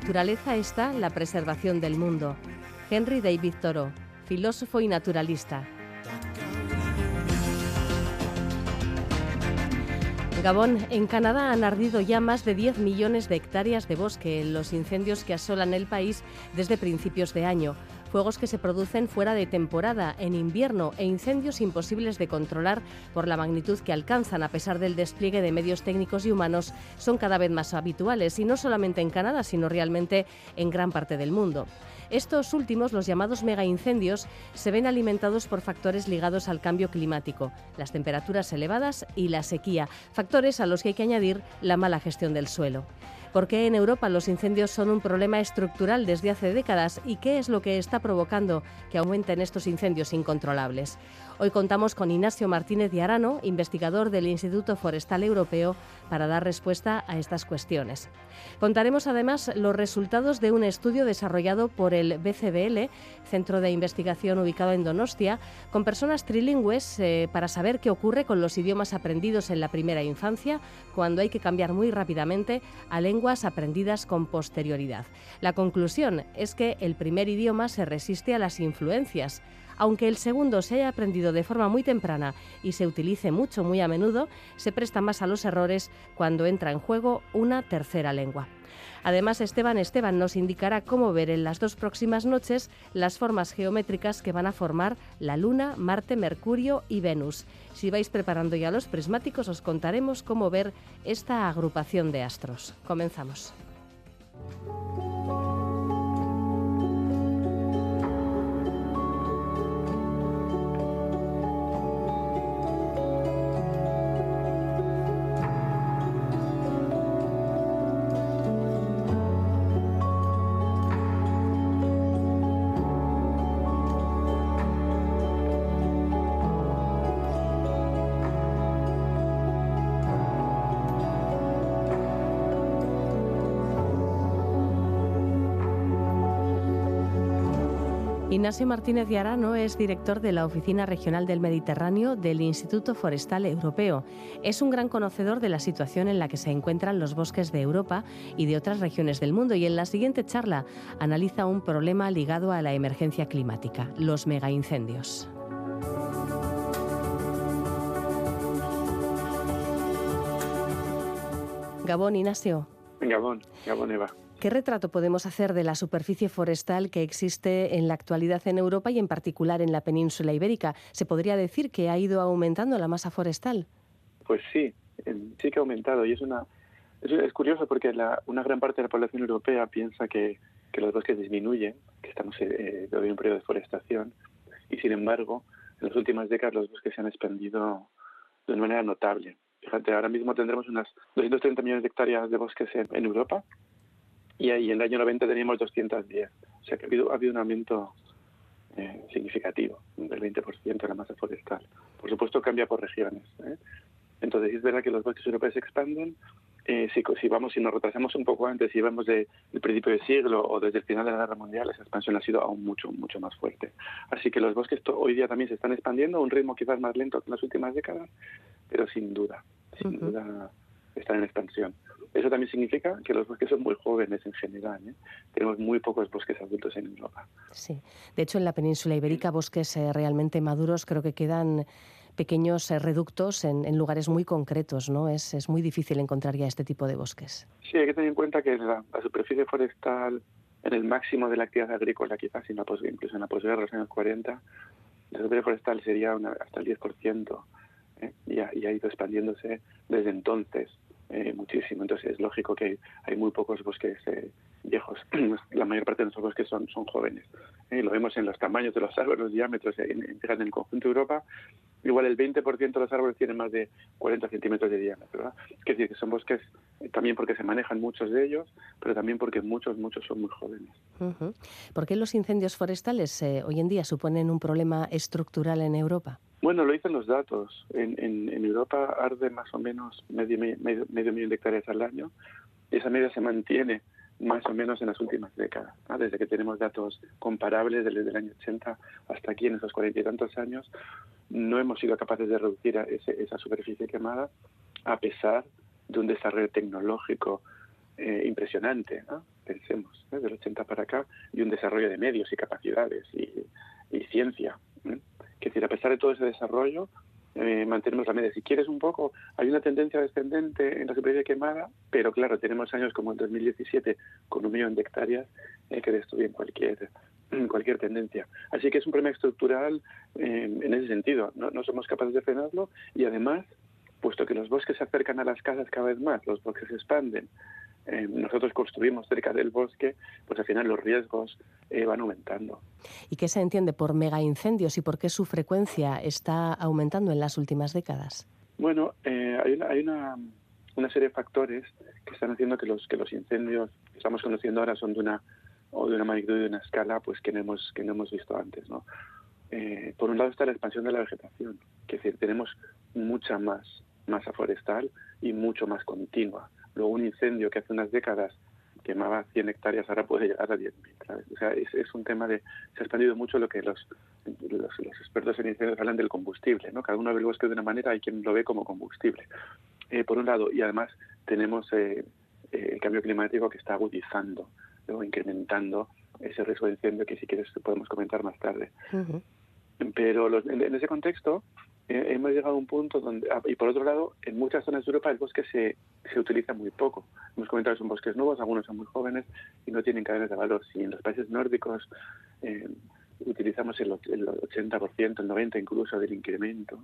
Naturaleza está la preservación del mundo. Henry David Thoreau, filósofo y naturalista. Gabón, en Canadá han ardido ya más de 10 millones de hectáreas de bosque en los incendios que asolan el país desde principios de año fuegos que se producen fuera de temporada, en invierno, e incendios imposibles de controlar por la magnitud que alcanzan a pesar del despliegue de medios técnicos y humanos, son cada vez más habituales, y no solamente en Canadá, sino realmente en gran parte del mundo. Estos últimos, los llamados megaincendios, se ven alimentados por factores ligados al cambio climático, las temperaturas elevadas y la sequía, factores a los que hay que añadir la mala gestión del suelo. ¿Por qué en Europa los incendios son un problema estructural desde hace décadas y qué es lo que está provocando que aumenten estos incendios incontrolables? Hoy contamos con Ignacio Martínez de Arano, investigador del Instituto Forestal Europeo, para dar respuesta a estas cuestiones. Contaremos además los resultados de un estudio desarrollado por el BCBL, Centro de Investigación ubicado en Donostia, con personas trilingües eh, para saber qué ocurre con los idiomas aprendidos en la primera infancia cuando hay que cambiar muy rápidamente a lenguas aprendidas con posterioridad. La conclusión es que el primer idioma se resiste a las influencias aunque el segundo se haya aprendido de forma muy temprana y se utilice mucho, muy a menudo, se presta más a los errores cuando entra en juego una tercera lengua. Además, Esteban Esteban nos indicará cómo ver en las dos próximas noches las formas geométricas que van a formar la Luna, Marte, Mercurio y Venus. Si vais preparando ya los prismáticos, os contaremos cómo ver esta agrupación de astros. Comenzamos. Ignacio Martínez de Arano es director de la Oficina Regional del Mediterráneo del Instituto Forestal Europeo. Es un gran conocedor de la situación en la que se encuentran los bosques de Europa y de otras regiones del mundo y en la siguiente charla analiza un problema ligado a la emergencia climática, los megaincendios. Gabón, Ignacio. Gabón, Gabón, Eva. ¿Qué retrato podemos hacer de la superficie forestal que existe en la actualidad en Europa y en particular en la península ibérica? ¿Se podría decir que ha ido aumentando la masa forestal? Pues sí, sí que ha aumentado y es una es, curioso porque una gran parte de la población europea piensa que, los bosques disminuyen, que estamos eh, en un periodo de deforestación y sin embargo en las últimas décadas los bosques se han expandido de una manera notable. Fíjate, ahora mismo tendremos unas 230 millones de hectáreas de bosques en Europa y ahí en el año 90 teníamos 210. O sea que ha habido, ha habido un aumento eh, significativo del 20% de la masa forestal. Por supuesto cambia por regiones. ¿eh? Entonces es verdad que los bosques europeos se expanden. Eh, si, si, vamos, si nos retrasamos un poco antes, si vamos del principio del siglo o desde el final de la Guerra Mundial, esa expansión ha sido aún mucho, mucho más fuerte. Así que los bosques hoy día también se están expandiendo a un ritmo quizás más lento que en las últimas décadas, pero sin duda, sin duda están en expansión. Eso también significa que los bosques son muy jóvenes en general. ¿eh? Tenemos muy pocos bosques adultos en Europa. Sí, de hecho en la península ibérica bosques eh, realmente maduros creo que quedan pequeños eh, reductos en, lugares muy concretos, ¿no? Es, es, muy difícil encontrar ya este tipo de bosques. Sí, hay que tener en cuenta que la, superficie forestal en el máximo de la actividad agrícola, quizás en la incluso en la posguerra, los años 40, la superficie forestal sería hasta el 10%. ¿Eh? Y, ha, y ido expandiéndose desde entonces. Eh, muchísimo. Entonces es lógico que hay muy pocos bosques viejos. La mayor parte de nuestros bosques son, son jóvenes. Eh, lo vemos en los tamaños de los árboles, los diámetros, en, en, el conjunto de Europa. igual el 20% de los árboles tienen más de 40 centímetros de diámetro. ¿verdad? Es decir, que son bosques también porque se manejan muchos de ellos, pero también porque muchos, muchos son muy jóvenes. ¿Por qué los incendios forestales hoy en día suponen un problema estructural en Europa? Bueno, lo dicen los datos. En, Europa arde más o menos medio, medio, millón de hectáreas al año. Esa media se mantiene más o menos en las últimas décadas. Desde que tenemos datos comparables desde el año 80 hasta aquí en esos cuarenta y tantos años, no hemos sido capaces de reducir esa superficie quemada a pesar de un desarrollo tecnológico eh, impresionante, pensemos, ¿eh? del 80 para acá, y un desarrollo de medios y capacidades y, ciencia. ¿Eh? Decir, a pesar de todo ese desarrollo, eh, mantenemos la media. Si quieres un poco, hay una tendencia descendente en la superficie quemada, pero claro, tenemos años como en 2017 con un millón de hectáreas eh, que destruyen cualquier cualquier tendencia. Así que es un problema estructural eh, en ese sentido. No, no somos capaces de frenarlo y además, puesto que los bosques se acercan a las casas cada vez más, los bosques se expanden, eh, nosotros construimos cerca del bosque, pues al final los riesgos eh, van aumentando. ¿Y qué se entiende por mega incendios y por qué su frecuencia está aumentando en las últimas décadas? Bueno, eh, hay, una, hay una, una, serie de factores que están haciendo que los, que los incendios que estamos conociendo ahora son de una o de una magnitud y de una escala pues que no hemos, que no hemos visto antes. ¿no? por un lado está la expansión de la vegetación, que es decir, tenemos mucha más masa forestal y mucho más continua. Luego un incendio que hace unas décadas quemaba 100 hectáreas, ahora puede llegar a 10.000. O sea, es, un tema de... Se ha expandido mucho lo que los, los, expertos en incendios hablan del combustible, ¿no? Cada uno ve el bosque de una manera, hay quien lo ve como combustible. Eh, por un lado, y además tenemos eh, eh, el cambio climático que está agudizando o incrementando ese riesgo de incendio que si quieres podemos comentar más tarde. Pero en ese contexto, hemos llegado a un punto donde, ah, y por otro lado, en muchas zonas de Europa el bosque se, se utiliza muy poco. Hemos comentado que son bosques nuevos, algunos son muy jóvenes y no tienen cadenas de valor. Si en los países nórdicos eh, utilizamos el, el 80%, el 90% incluso del incremento,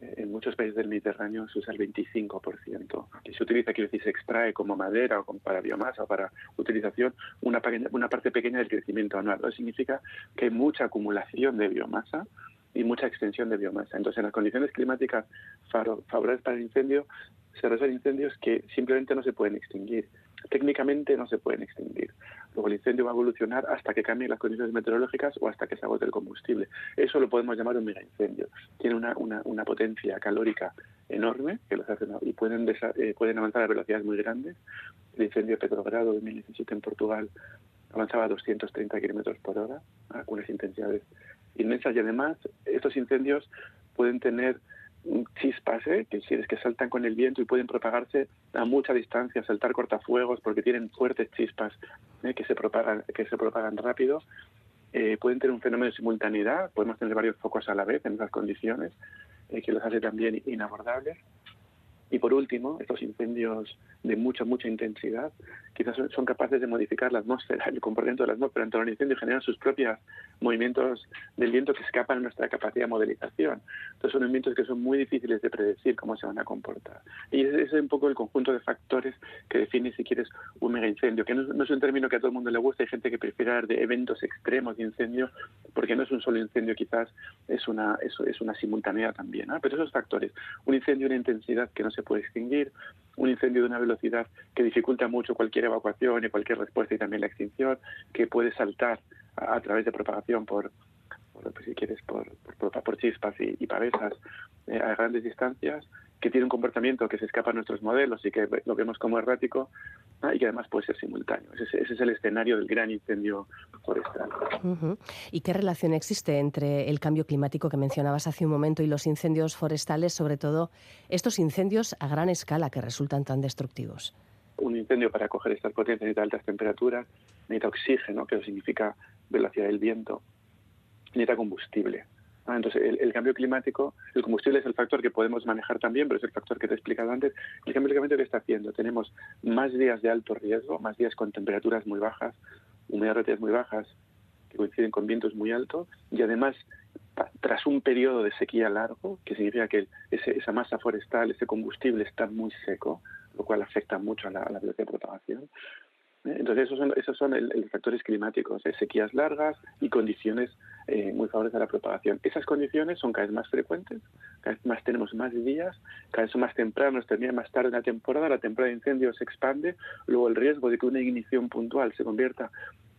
eh, en muchos países del Mediterráneo se usa el 25%, que se utiliza, quiero decir, se extrae como madera o para biomasa o para utilización una, una parte pequeña del crecimiento anual. Eso significa que hay mucha acumulación de biomasa y mucha extensión de biomasa. Entonces, en las condiciones climáticas favorables para el incendio, se resuelven incendios que simplemente no se pueden extinguir. Técnicamente no se pueden extinguir. Luego el incendio va a evolucionar hasta que cambien las condiciones meteorológicas o hasta que se agote el combustible. Eso lo podemos llamar un mega incendio. Tiene una, una, potencia calórica enorme que los hace, y pueden, eh, pueden avanzar a velocidades muy grandes. El incendio Petrogrado de 2017 en Portugal avanzaba a 230 kilómetros por hora, a unas intensidades inmensas y además estos incendios pueden tener chispas, ¿eh? que que saltan con el viento y pueden propagarse a mucha distancia, saltar cortafuegos porque tienen fuertes chispas ¿eh? que se propagan que se propagan rápido. Eh, pueden tener un fenómeno de simultaneidad, podemos tener varios focos a la vez en esas condiciones eh, que los hace también inabordables. Y por último, estos incendios de mucha, mucha intensidad quizás son, capaces de modificar la atmósfera, el comportamiento de la atmósfera en torno al incendio generan sus propios movimientos del viento que escapan a nuestra capacidad de modelización. Entonces son movimientos que son muy difíciles de predecir cómo se van a comportar. Y ese, es un poco el conjunto de factores que define, si quieres, un mega incendio, que no, es un término que a todo el mundo le gusta, hay gente que prefiere hablar de eventos extremos de incendio, porque no es un solo incendio, quizás es una, es, es una simultaneidad también. Pero esos factores, un incendio una intensidad que no se puede extinguir, un incendio de una velocidad que dificulta mucho cualquier evacuación y cualquier respuesta y también la extinción, que puede saltar a, través de propagación por, por pues, si quieres, por, por, chispas y, y pavesas eh, a grandes distancias, que tiene un comportamiento que se escapa a nuestros modelos y que lo vemos como errático ah, y que además puede ser simultáneo. Ese, es el escenario del gran incendio forestal. ¿Y qué relación existe entre el cambio climático que mencionabas hace un momento y los incendios forestales, sobre todo estos incendios a gran escala que resultan tan destructivos? Un incendio para coger estas potencias necesita altas temperaturas, necesita oxígeno, que significa velocidad del viento, necesita combustible. Entonces, el, cambio climático, el combustible es el factor que podemos manejar también, pero es el factor que te he explicado antes. El cambio climático que está haciendo, tenemos más días de alto riesgo, más días con temperaturas muy bajas, humedades relativas muy bajas, que coinciden con vientos muy altos, y además, tras un periodo de sequía largo, que significa que esa masa forestal, ese combustible está muy seco, lo cual afecta mucho a la, velocidad de propagación, Entonces, esos son, esos son los factores climáticos, sequías largas y condiciones eh, muy favorables a la propagación. Esas condiciones son cada vez más frecuentes, cada vez más tenemos más días, cada vez son más tempranos, termina más tarde la temporada, la temporada de incendios se expande, luego el riesgo de que una ignición puntual se convierta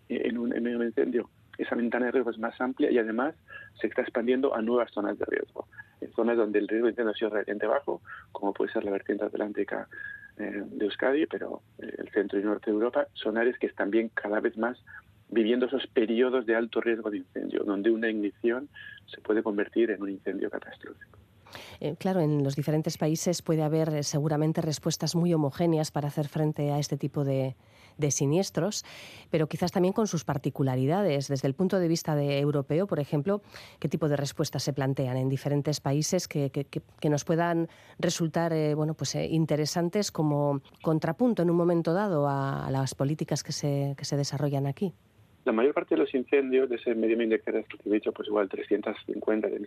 en un, en un incendio esa ventana de riesgo es más amplia y además se está expandiendo a nuevas zonas de riesgo, en zonas donde el riesgo de incendio ha sido relativamente bajo, como puede ser la vertiente atlántica eh, de Euskadi, pero eh, el centro y norte de Europa son áreas que están bien cada vez más viviendo esos periodos de alto riesgo de incendio, donde una ignición se puede convertir en un incendio catastrófico. Eh, claro, en los diferentes países puede haber seguramente respuestas muy homogéneas para hacer frente a este tipo de, de siniestros, pero quizás también con sus particularidades. Desde el punto de vista de europeo, por ejemplo, ¿qué tipo de respuestas se plantean en diferentes países que, que, nos puedan resultar eh, bueno, pues, eh, interesantes como contrapunto en un momento dado a, las políticas que se, que se desarrollan aquí? La mayor parte de los incendios de ese medio millón de hectáreas que he dicho, pues igual 350 de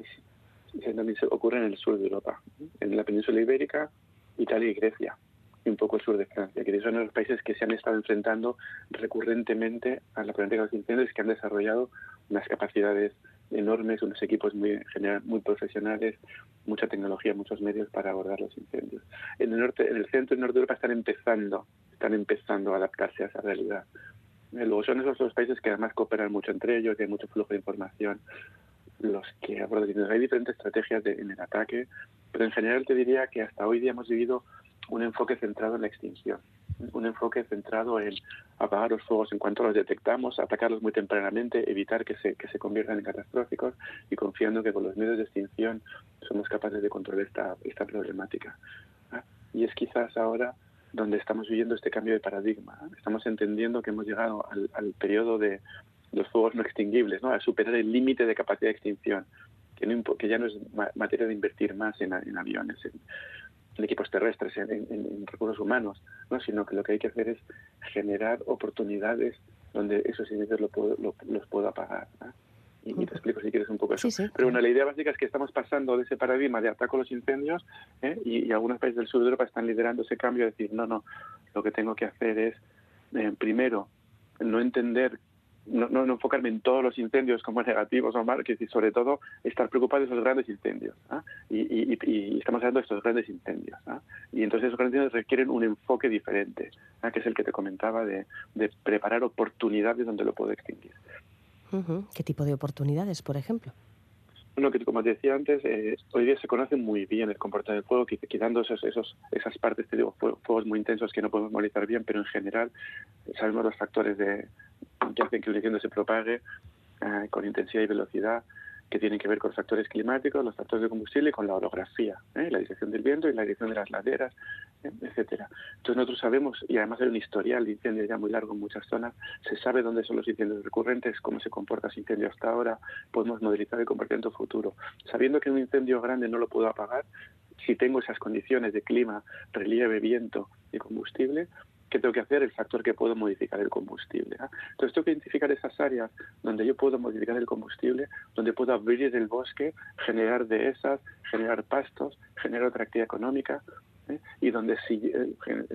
ocurren en el sur de Europa, en la península ibérica, Italia y Grecia y un poco el sur de Francia, que son los países que se han estado enfrentando recurrentemente a la problemática de los incendios, que han desarrollado unas capacidades enormes, unos equipos muy general, muy profesionales, mucha tecnología, muchos medios para abordar los incendios. En el norte, en el centro y norte de Europa están empezando, están empezando a adaptarse a esa realidad. Eh, luego son esos dos países que además cooperan mucho entre ellos, hay mucho flujo de información, los que. Hay diferentes estrategias en el ataque, pero en general te diría que hasta hoy día hemos vivido un enfoque centrado en la extinción, un enfoque centrado en apagar los fuegos en cuanto los detectamos, atacarlos muy tempranamente, evitar que se, que se conviertan en catastróficos y confiando que con los medios de extinción somos capaces de controlar esta, esta problemática. ¿ah? Y es quizás ahora donde estamos viviendo este cambio de paradigma. Estamos entendiendo que hemos llegado al, al periodo de los fuegos no extinguibles, ¿no? a superar el límite de capacidad de extinción, que, que ya no es materia de invertir más en, en aviones, en equipos terrestres, en, recursos humanos, ¿no? sino que lo que hay que hacer es generar oportunidades donde esos incendios lo los puedo apagar. Y, te explico si quieres un poco eso. Pero bueno, la idea básica es que estamos pasando de ese paradigma de ataco a los incendios ¿eh? y, algunos países del sur de Europa están liderando ese cambio, de decir, no, no, lo que tengo que hacer es, eh, primero, no entender no, no, enfocarme en todos los incendios como negativos o malos, que sobre todo estar preocupado de esos grandes incendios. ¿ah? Y, estamos hablando de estos grandes incendios. ¿ah? Y entonces esos grandes incendios requieren un enfoque diferente, ¿ah? que es el que te comentaba de, preparar oportunidades donde lo puedo extinguir. ¿Qué tipo de oportunidades, por ejemplo? Bueno, que como te decía antes, eh, hoy día se conoce muy bien el comportamiento del fuego, quitando esos, esos, esas partes, te digo, fuegos muy intensos que no podemos monitorear bien, pero en general sabemos los factores de, que hacen que un incendio se propague eh, con intensidad y velocidad, que tienen que ver con los factores climáticos, los factores de combustible y con la orografía, ¿eh? la dirección del viento y la dirección de las laderas, ¿eh? etcétera. Entonces nosotros sabemos, y además hay un historial de incendios ya muy largo en muchas zonas, se sabe dónde son los incendios recurrentes, cómo se comporta ese incendio hasta ahora, podemos modelizar el comportamiento futuro. Sabiendo que un incendio grande no lo puedo apagar, si tengo esas condiciones de clima, relieve, viento y combustible, ¿Qué tengo que hacer? El factor que puedo modificar el combustible. Entonces tengo que identificar esas áreas donde yo puedo modificar el combustible, donde puedo abrir el bosque, generar dehesas, generar pastos, generar otra actividad económica, ¿eh? y donde sí eh,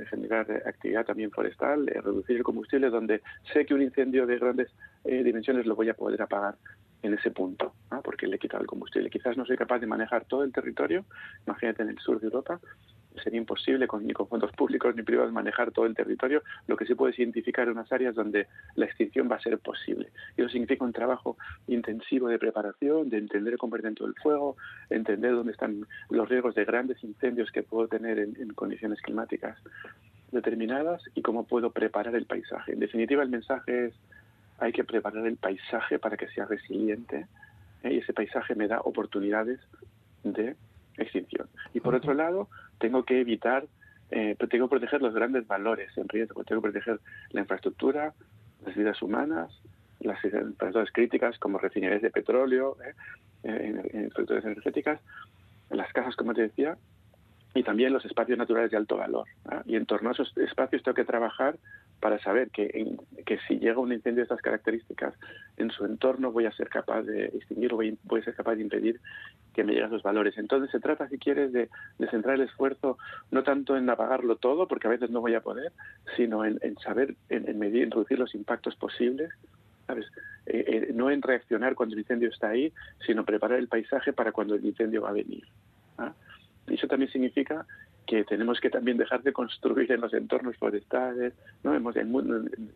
generar actividad también forestal, eh, reducir el combustible, donde sé que un incendio de grandes dimensiones lo voy a poder apagar en ese punto, porque le he quitado el combustible. Quizás no soy capaz de manejar todo el territorio, imagínate en el sur de Europa, sería imposible con, ni con fondos públicos ni privados manejar todo el territorio, lo que sí puede identificar unas áreas donde la extinción va a ser posible. Y eso significa un trabajo intensivo de preparación, de entender el comportamiento del fuego, entender dónde están los riesgos de grandes incendios que puedo tener en, condiciones climáticas determinadas y cómo puedo preparar el paisaje. En definitiva, el mensaje es hay que preparar el paisaje para que sea resiliente ¿eh? y ese paisaje me da oportunidades de extinción. Y por otro lado, tengo que evitar, eh, tengo que proteger los grandes valores en riesgo, tengo que proteger la infraestructura, las vidas humanas, las infraestructuras críticas como refinerías de petróleo, eh, eh infraestructuras energéticas, las casas, como te decía, y también los espacios naturales de alto valor. Y en torno a esos espacios tengo que trabajar para saber que, que si llega un incendio de estas características en su entorno voy a ser capaz de extinguirlo, voy, voy a ser capaz de impedir que me lleguen esos valores. Entonces se trata, si quieres, de, centrar el esfuerzo no tanto en apagarlo todo, porque a veces no voy a poder, sino en, saber, en, medir, introducir los impactos posibles, ¿sabes? Eh, eh, no en reaccionar cuando el incendio está ahí, sino preparar el paisaje para cuando el incendio va a venir. ¿ah? Eso también significa que tenemos que también dejar de construir en los entornos forestales, ¿no? Hemos, en,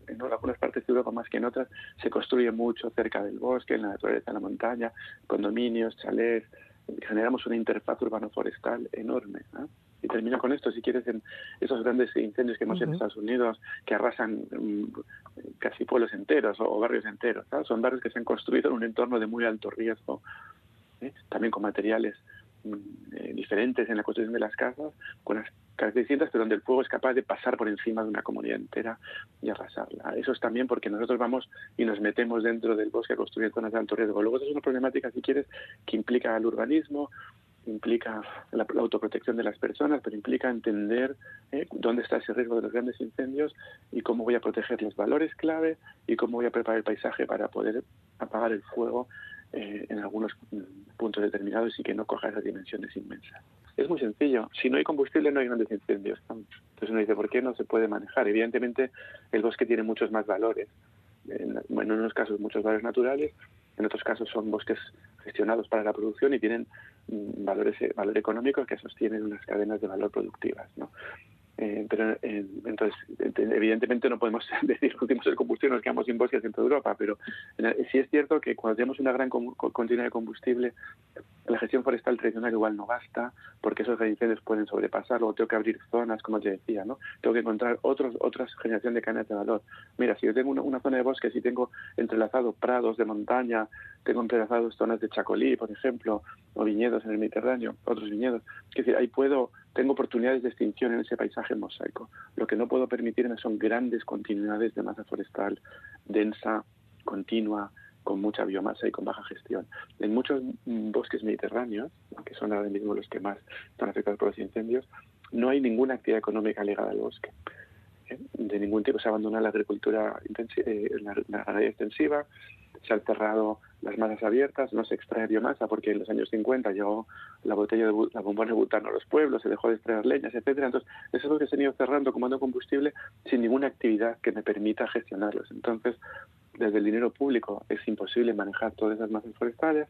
en, algunas partes de Europa más que en otras se construye mucho cerca del bosque, en la naturaleza, en la montaña, condominios, chalés, generamos una interfaz urbano-forestal enorme. Y termino con esto, si quieres, en esos grandes incendios que hemos en Estados Unidos, que arrasan mm, casi pueblos enteros o, barrios enteros. Son barrios que se han construido en un entorno de muy alto riesgo, ¿eh? también con materiales eh, diferentes en la construcción de las casas, con las características, pero donde el fuego es capaz de pasar por encima de una comunidad entera y arrasarla. Eso es también porque nosotros vamos y nos metemos dentro del bosque a construir zonas de alto riesgo. Luego, eso es una problemática, si quieres, que implica el urbanismo, implica la, autoprotección de las personas, pero implica entender eh, dónde está ese riesgo de los grandes incendios y cómo voy a proteger los valores clave y cómo voy a preparar el paisaje para poder apagar el fuego eh, en algunos puntos determinados y que no coja esas dimensiones inmensas. Es muy sencillo. Si no hay combustible, no hay grandes incendios. Entonces uno dice, ¿por qué no se puede manejar? Evidentemente, el bosque tiene muchos más valores. En, en unos casos muchos valores naturales, en otros casos son bosques gestionados para la producción y tienen mm, valores valor económico que sostienen unas cadenas de valor productivas. ¿no? Eh, pero eh, entonces, evidentemente no podemos decir que últimos el combustible nos quedamos sin bosques en toda Europa, pero sí es cierto que cuando tenemos una gran continuidad de combustible, la gestión forestal tradicional igual no basta, porque esos incendios pueden sobrepasar, luego tengo que abrir zonas, como te decía, ¿no? Tengo que encontrar otros, otras generación de cadenas de valor. Mira, si yo tengo una, zona de bosques y tengo entrelazado prados de montaña, tengo entrelazados zonas de chacolí, por ejemplo, o viñedos en el Mediterráneo, otros viñedos, es decir, ahí puedo tengo oportunidades de extinción en ese paisaje mosaico. Lo que no puedo permitirme son grandes continuidades de masa forestal densa, continua, con mucha biomasa y con baja gestión. En muchos bosques mediterráneos, que son ahora mismo los que más están afectados por los incendios, no hay ninguna actividad económica ligada al bosque. ¿Eh? De ningún tipo se abandona la agricultura eh, la, la extensiva, se han cerrado las masas abiertas, no se extrae biomasa porque en los años 50 llegó la botella de la bombona de butano a los pueblos, se dejó de extraer leñas, etcétera. Entonces, eso es lo que se han ido cerrando como combustible sin ninguna actividad que me permita gestionarlos. Entonces, desde el dinero público es imposible manejar todas esas masas forestales,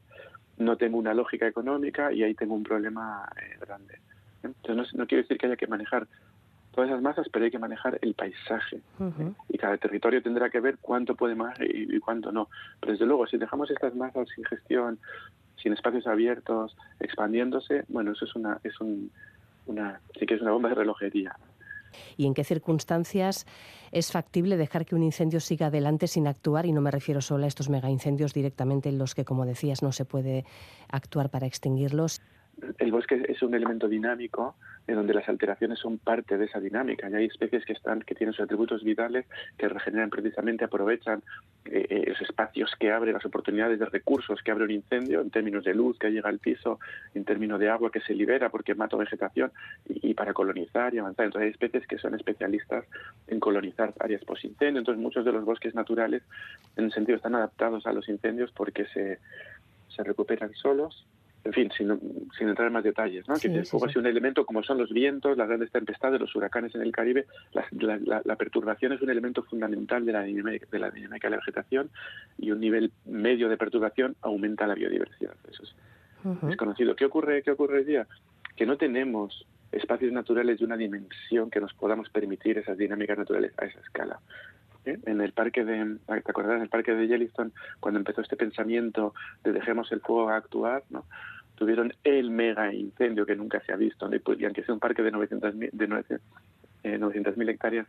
no tengo una lógica económica y ahí tengo un problema eh, grande. Entonces, no quiero decir que haya que manejar todas esas masas, pero hay que manejar el paisaje. Y cada territorio tendrá que ver cuánto puede más y, cuánto no. Pero desde luego, si dejamos estas masas sin gestión, sin espacios abiertos, expandiéndose, bueno, eso es una, es un, una, sí que es una bomba de relojería. ¿Y en qué circunstancias es factible dejar que un incendio siga adelante sin actuar? Y no me refiero solo a estos megaincendios directamente en los que, como decías, no se puede actuar para extinguirlos. El bosque es un elemento dinámico en donde las alteraciones son parte de esa dinámica. Y hay especies que están que tienen sus atributos vitales que regeneran precisamente, aprovechan eh, eh, los espacios que abre, las oportunidades de recursos que abre un incendio en términos de luz que llega al piso, en términos de agua que se libera porque mata vegetación y, para colonizar y avanzar. Entonces hay especies que son especialistas en colonizar áreas post-incendio. Entonces muchos de los bosques naturales en el sentido están adaptados a los incendios porque se recuperan solos en fin, sin, sin entrar en más detalles, ¿no? que el fuego es un elemento como son los vientos, las grandes tempestades, los huracanes en el Caribe, la, perturbación es un elemento fundamental de la, dinámica, de la dinámica de la vegetación y un nivel medio de perturbación aumenta la biodiversidad. Eso es, conocido. ¿Qué ocurre, ¿Qué ocurre hoy día? Que no tenemos espacios naturales de una dimensión que nos podamos permitir esas dinámicas naturales a esa escala. ¿Eh? En el parque de, ¿te acuerdas? En el parque de Yellowstone, cuando empezó este pensamiento de dejemos el fuego actuar, ¿no? tuvieron el mega incendio que nunca se ha visto, y aunque sea un parque de 900.000 de 900, eh, hectáreas,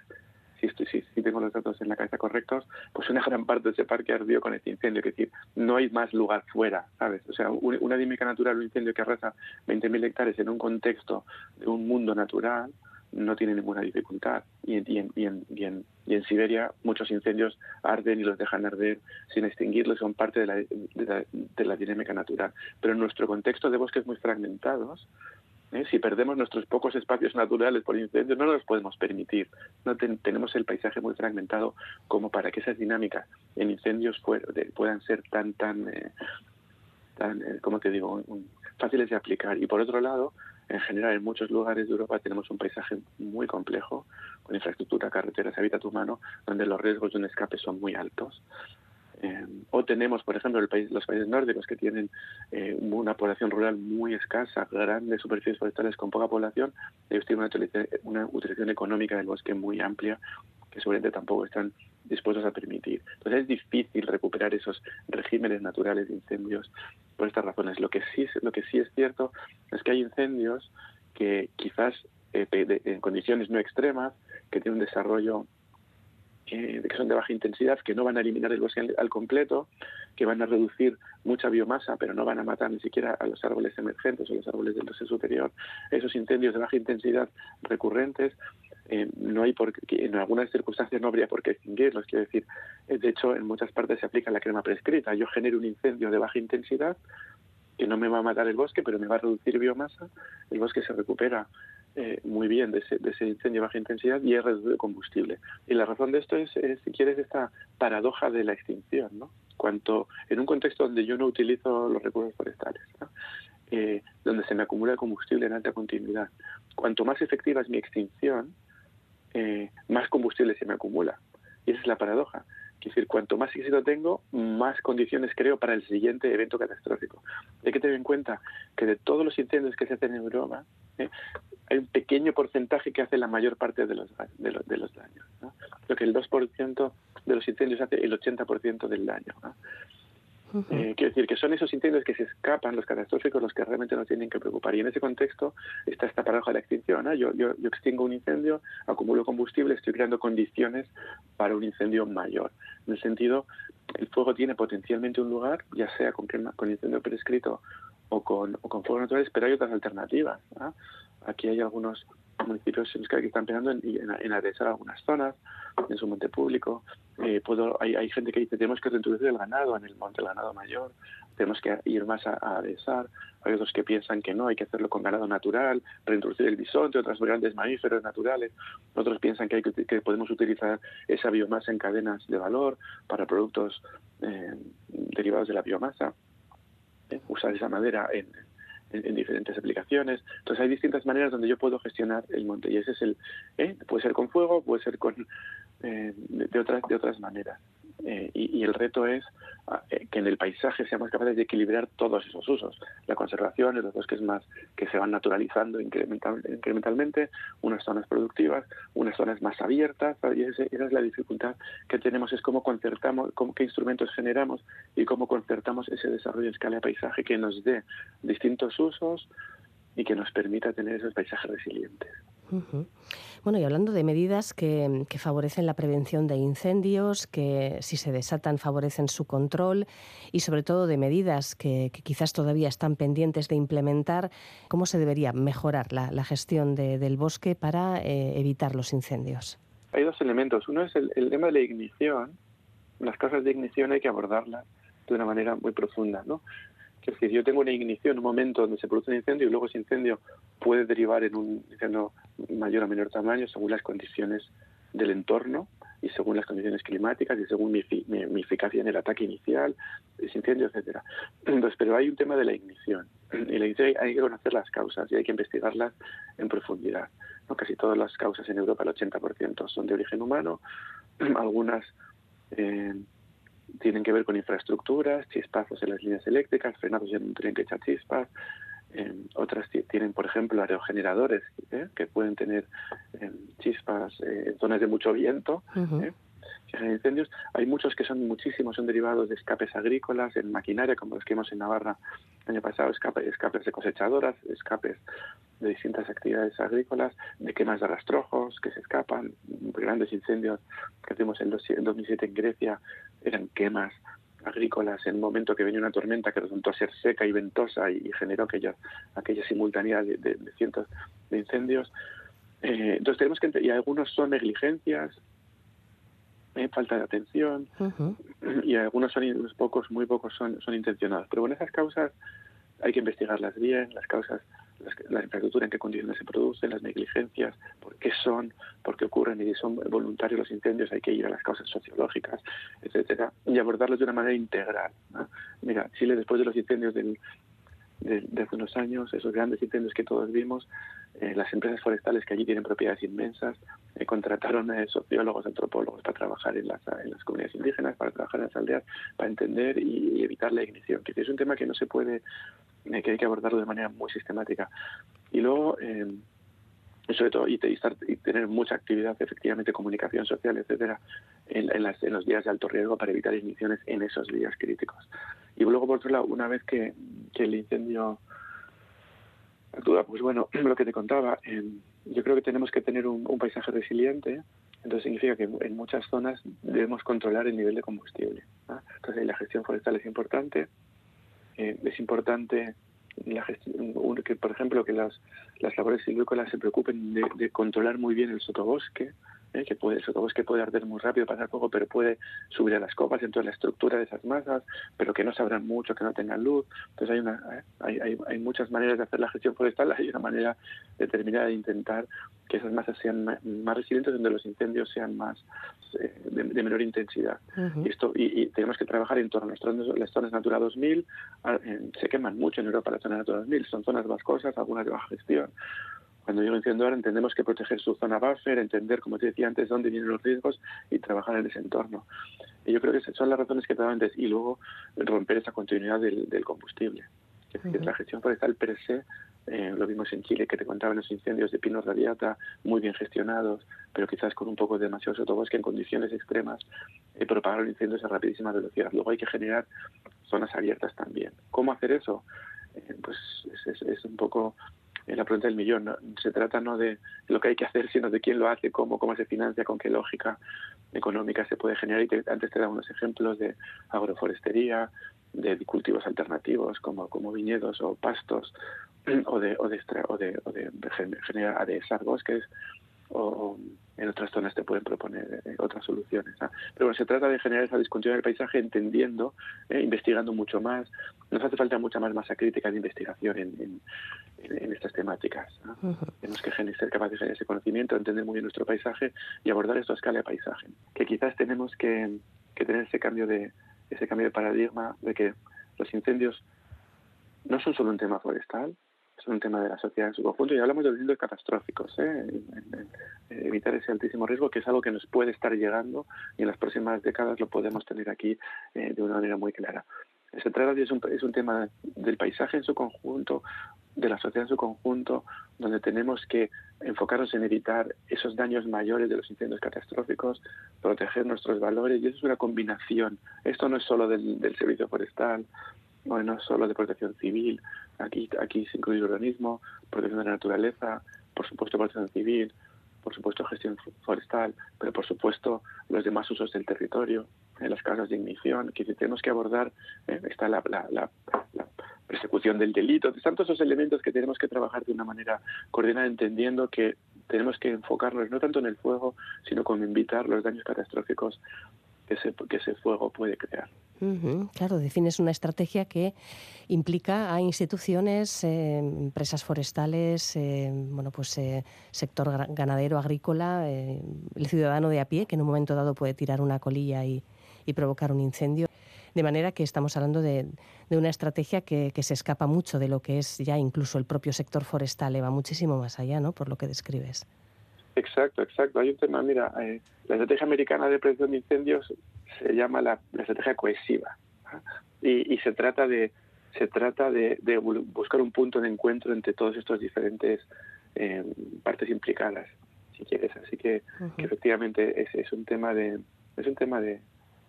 si, estoy, si, si, tengo los datos en la cabeza correctos, pues una gran parte de ese parque ardió con este incendio. Es decir, no hay más lugar fuera, ¿sabes? O sea, una dinámica natural, un incendio que arrasa 20.000 hectáreas en un contexto de un mundo natural, no tiene ninguna dificultad. Y en, Siberia muchos incendios arden y los dejan arder sin extinguirlos, son parte de la, dinámica natural. Pero en nuestro contexto de bosques muy fragmentados, ¿eh? Si perdemos nuestros pocos espacios naturales por incendios, no los podemos permitir. No tenemos el paisaje muy fragmentado como para que esas dinámicas en incendios puedan ser tan, tan, eh, eh, ¿cómo te digo?, fáciles de aplicar. Y por otro lado, en general, en muchos lugares de Europa tenemos un paisaje muy complejo, con infraestructura, carreteras, hábitat humano, donde los riesgos de un escape son muy altos. Eh, o tenemos, por ejemplo, el país, los países nórdicos que tienen eh, una población rural muy escasa, grandes superficies forestales con poca población, ellos tienen una utilización, económica del bosque muy amplia que seguramente tampoco están dispuestos a permitir. Entonces es difícil recuperar esos regímenes naturales de incendios por estas razones. Lo que sí, lo que sí es cierto es que hay incendios que quizás eh, en condiciones no extremas, que tienen un desarrollo que son de baja intensidad, que no van a eliminar el bosque al, completo, que van a reducir mucha biomasa, pero no van a matar ni siquiera a los árboles emergentes o los árboles del bosque superior. Esos incendios de baja intensidad recurrentes, eh, no hay por en algunas circunstancias no habría por qué extinguirlos. Quiero decir, eh, de hecho, en muchas partes se aplica la crema prescrita. Yo genero un incendio de baja intensidad que no me va a matar el bosque, pero me va a reducir biomasa. El bosque se recupera eh, muy bien de ese, de ese, incendio de baja intensidad y es reducido combustible. Y la razón de esto es, si quieres, esta paradoja de la extinción, ¿no? Cuanto, en un contexto donde yo no utilizo los recursos forestales, eh, donde se me acumula combustible en alta continuidad, cuanto más efectiva es mi extinción, eh, más combustible se me acumula. Y esa es la paradoja. Es decir, cuanto más éxito tengo, más condiciones creo para el siguiente evento catastrófico. Hay que tener en cuenta que de todos los incendios que se hacen en Europa, ¿eh? hay un pequeño porcentaje que hace la mayor parte de los, de los, de los daños. ¿no? Creo que el 2% de los incendios hace el 80% del daño. Eh, quiero decir que son esos incendios que se escapan, los catastróficos, los que realmente nos tienen que preocupar. Y en ese contexto está esta paradoja de la extinción. Yo, yo, yo, extingo un incendio, acumulo combustible, estoy creando condiciones para un incendio mayor. En el sentido, el fuego tiene potencialmente un lugar, ya sea con, con incendio prescrito o con, o con fuegos naturales, pero hay otras alternativas. Aquí hay algunos municipios en que están pensando en, en, adhesar algunas zonas, en su monte público. Eh, puedo, hay, hay, gente que dice tenemos que reintroducir el ganado en el monte, el ganado mayor, tenemos que ir más a, adhesar. Hay otros que piensan que no, hay que hacerlo con ganado natural, reintroducir el bisonte, otros grandes mamíferos naturales. Otros piensan que, hay que, podemos utilizar esa biomasa en cadenas de valor para productos eh, derivados de la biomasa. Usar esa madera en, en, diferentes aplicaciones. Entonces hay distintas maneras donde yo puedo gestionar el monte y ese es el, ¿eh? puede ser con fuego, puede ser con eh, de, otras de otras maneras. Eh, y, el reto es ah, eh, que en el paisaje seamos capaces de equilibrar todos esos usos. La conservación, los bosques más que se van naturalizando incremental, incrementalmente, unas zonas productivas, unas zonas más abiertas, y esa es la dificultad que tenemos, es cómo concertamos, cómo, qué instrumentos generamos y cómo concertamos ese desarrollo en escala de paisaje que nos dé distintos usos y que nos permita tener esos paisajes resilientes. Bueno, y hablando de medidas que, favorecen la prevención de incendios, que si se desatan favorecen su control y sobre todo de medidas que, quizás todavía están pendientes de implementar, ¿cómo se debería mejorar la, gestión del bosque para eh, evitar los incendios? Hay dos elementos. Uno es el, el tema de la ignición. Las causas de ignición hay que abordarlas de una manera muy profunda, ¿no? Es decir, yo tengo una ignición, un momento donde se produce un incendio y luego ese incendio puede derivar en un incendio mayor o menor tamaño según las condiciones del entorno y según las condiciones climáticas y según mi, mi, eficacia en el ataque inicial, ese incendio, etcétera. Entonces, pero hay un tema de la ignición. Y la ignición hay que conocer las causas y hay que investigarlas en profundidad. Casi todas las causas en Europa, el 80% son de origen humano, algunas eh, tienen que ver con infraestructuras, chispazos en las líneas eléctricas, frenados en un tren que echa chispas. otras tienen, por ejemplo, aerogeneradores ¿eh? que pueden tener em, chispas eh, en zonas de mucho viento. Hay muchos que son muchísimos, son derivados de escapes agrícolas, en maquinaria, como los que vimos en Navarra el año pasado, escapes, escapes de cosechadoras, escapes de distintas actividades agrícolas, de quemas de rastrojos que se escapan, grandes incendios que tuvimos en 2007 en Grecia, eran quemas agrícolas en un momento que venía una tormenta que resultó ser seca y ventosa y, generó aquella, aquella simultaneidad de, cientos de incendios. Eh, entonces tenemos que y algunos son negligencias, eh, falta de atención y algunos son unos pocos, muy pocos son, son intencionados. Pero bueno, esas causas hay que investigarlas bien, las causas la infraestructura en qué condiciones se producen, las negligencias, por qué son, por qué ocurren y si son voluntarios los incendios hay que ir a las causas sociológicas, etcétera, y abordarlos de una manera integral. Mira, Chile después de los incendios del, de, hace unos años, esos grandes incendios que todos vimos, eh, las empresas forestales que allí tienen propiedades inmensas eh, contrataron a sociólogos, antropólogos para trabajar en las, en las comunidades indígenas, para trabajar en las aldeas, para entender y, evitar la ignición, que es un tema que no se puede, eh, que hay que abordarlo de manera muy sistemática. Y luego, sobre todo, y, tener mucha actividad, efectivamente, comunicación social, etcétera, en, en, los días de alto riesgo para evitar igniciones en esos días críticos. Y luego, por otro lado, una vez que, el incendio actúa, pues bueno, lo que te contaba, yo creo que tenemos que tener un, paisaje resiliente, entonces significa que en muchas zonas debemos controlar el nivel de combustible. Entonces la gestión forestal es importante, eh, es importante la gestión, que por ejemplo que las, las labores silvícolas se preocupen de, de controlar muy bien el sotobosque, ¿eh? que puede, que puede arder muy rápido, pasar poco, pero puede subir a las copas, entonces la estructura de esas masas, pero que no se abran mucho, que no tengan luz. Entonces hay, una, ¿eh? hay, hay, hay, muchas maneras de hacer la gestión forestal, hay una manera determinada de intentar que esas masas sean más resilientes, donde los incendios sean más eh, de, menor intensidad. y, esto, y, tenemos que trabajar en torno a las zonas, las zonas Natura 2000, se queman mucho en Europa las zonas Natura 2000, son zonas vascosas, algunas de baja gestión cuando digo incendiar entendemos que proteger su zona buffer, entender, como te decía antes, dónde vienen los riesgos y trabajar en ese entorno. Y yo creo que son las razones que te antes. Y luego romper esa continuidad del, combustible. La gestión forestal per se, eh, lo vimos en Chile, que te contaban los incendios de pinos radiata, muy bien gestionados, pero quizás con un poco de demasiado sotobosque en condiciones extremas, eh, propagaron incendios a rapidísima velocidad. Luego hay que generar zonas abiertas también. ¿Cómo hacer eso? Eh, pues es, es, un poco la pregunta del millón. ¿no? Se trata no de lo que hay que hacer, sino de quién lo hace, cómo, cómo se financia, con qué lógica económica se puede generar. Y antes te daba unos ejemplos de agroforestería, de cultivos alternativos como, como viñedos o pastos, o de, o de, o de, o de generar adhesar bosques, o, en otras zonas te pueden proponer eh, otras soluciones. Pero bueno, se trata de generar esa discontinuidad del paisaje entendiendo, eh, investigando mucho más. Nos hace falta mucha más masa crítica de investigación en, en, estas temáticas. Tenemos que ser capaces de generar ese conocimiento, entender muy bien nuestro paisaje y abordar esto a escala de paisaje. Que quizás tenemos que, que tener ese cambio de ese cambio de paradigma de que los incendios no son solo un tema forestal, es un tema de la sociedad en su conjunto y hablamos de riesgos catastróficos, ¿eh? evitar ese altísimo riesgo que es algo que nos puede estar llegando y en las próximas décadas lo podemos tener aquí eh, de una manera muy clara. Trata de es un, es un tema del paisaje en su conjunto, de la sociedad en su conjunto, donde tenemos que enfocarnos en evitar esos daños mayores de los incendios catastróficos, proteger nuestros valores, y eso es una combinación. Esto no es solo del, del servicio forestal, no es solo de protección civil, aquí, aquí se incluye urbanismo, protección de la naturaleza, por supuesto protección civil, por supuesto gestión forestal, pero por supuesto los demás usos del territorio, en las causas de ignición, que tenemos que abordar, eh, está la, persecución del delito, están todos esos elementos que tenemos que trabajar de una manera coordinada, entendiendo que tenemos que enfocarnos no tanto en el fuego, sino con invitar los daños catastróficos que ese, que ese fuego puede crear. claro, defines una estrategia que implica a instituciones, eh, empresas forestales, eh, bueno, pues eh, sector ganadero, agrícola, el ciudadano de a pie, que en un momento dado puede tirar una colilla y, provocar un incendio. De manera que estamos hablando de, una estrategia que, que, se escapa mucho de lo que es ya incluso el propio sector forestal, va muchísimo más allá, ¿no? Por lo que describes. Exacto, exacto. Hay un tema, mira, eh, la estrategia americana de prevención de incendios se llama la, estrategia cohesiva y, y, se trata de se trata de, buscar un punto de encuentro entre todos estos diferentes eh, partes implicadas, si quieres. Así que, efectivamente es, es, un tema de es un tema de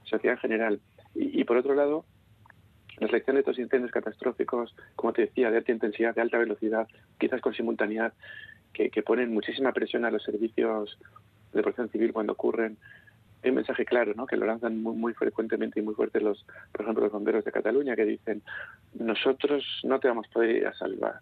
sociedad en general. Y, y por otro lado, la selección de estos incendios catastróficos, como te decía, de alta intensidad, de alta velocidad, quizás con simultaneidad, que, ponen muchísima presión a los servicios de protección civil cuando ocurren. Hay un mensaje claro, ¿no? que lo lanzan muy, muy frecuentemente y muy fuerte los, por ejemplo, los bomberos de Cataluña, que dicen, nosotros no te vamos a poder ir a salvar.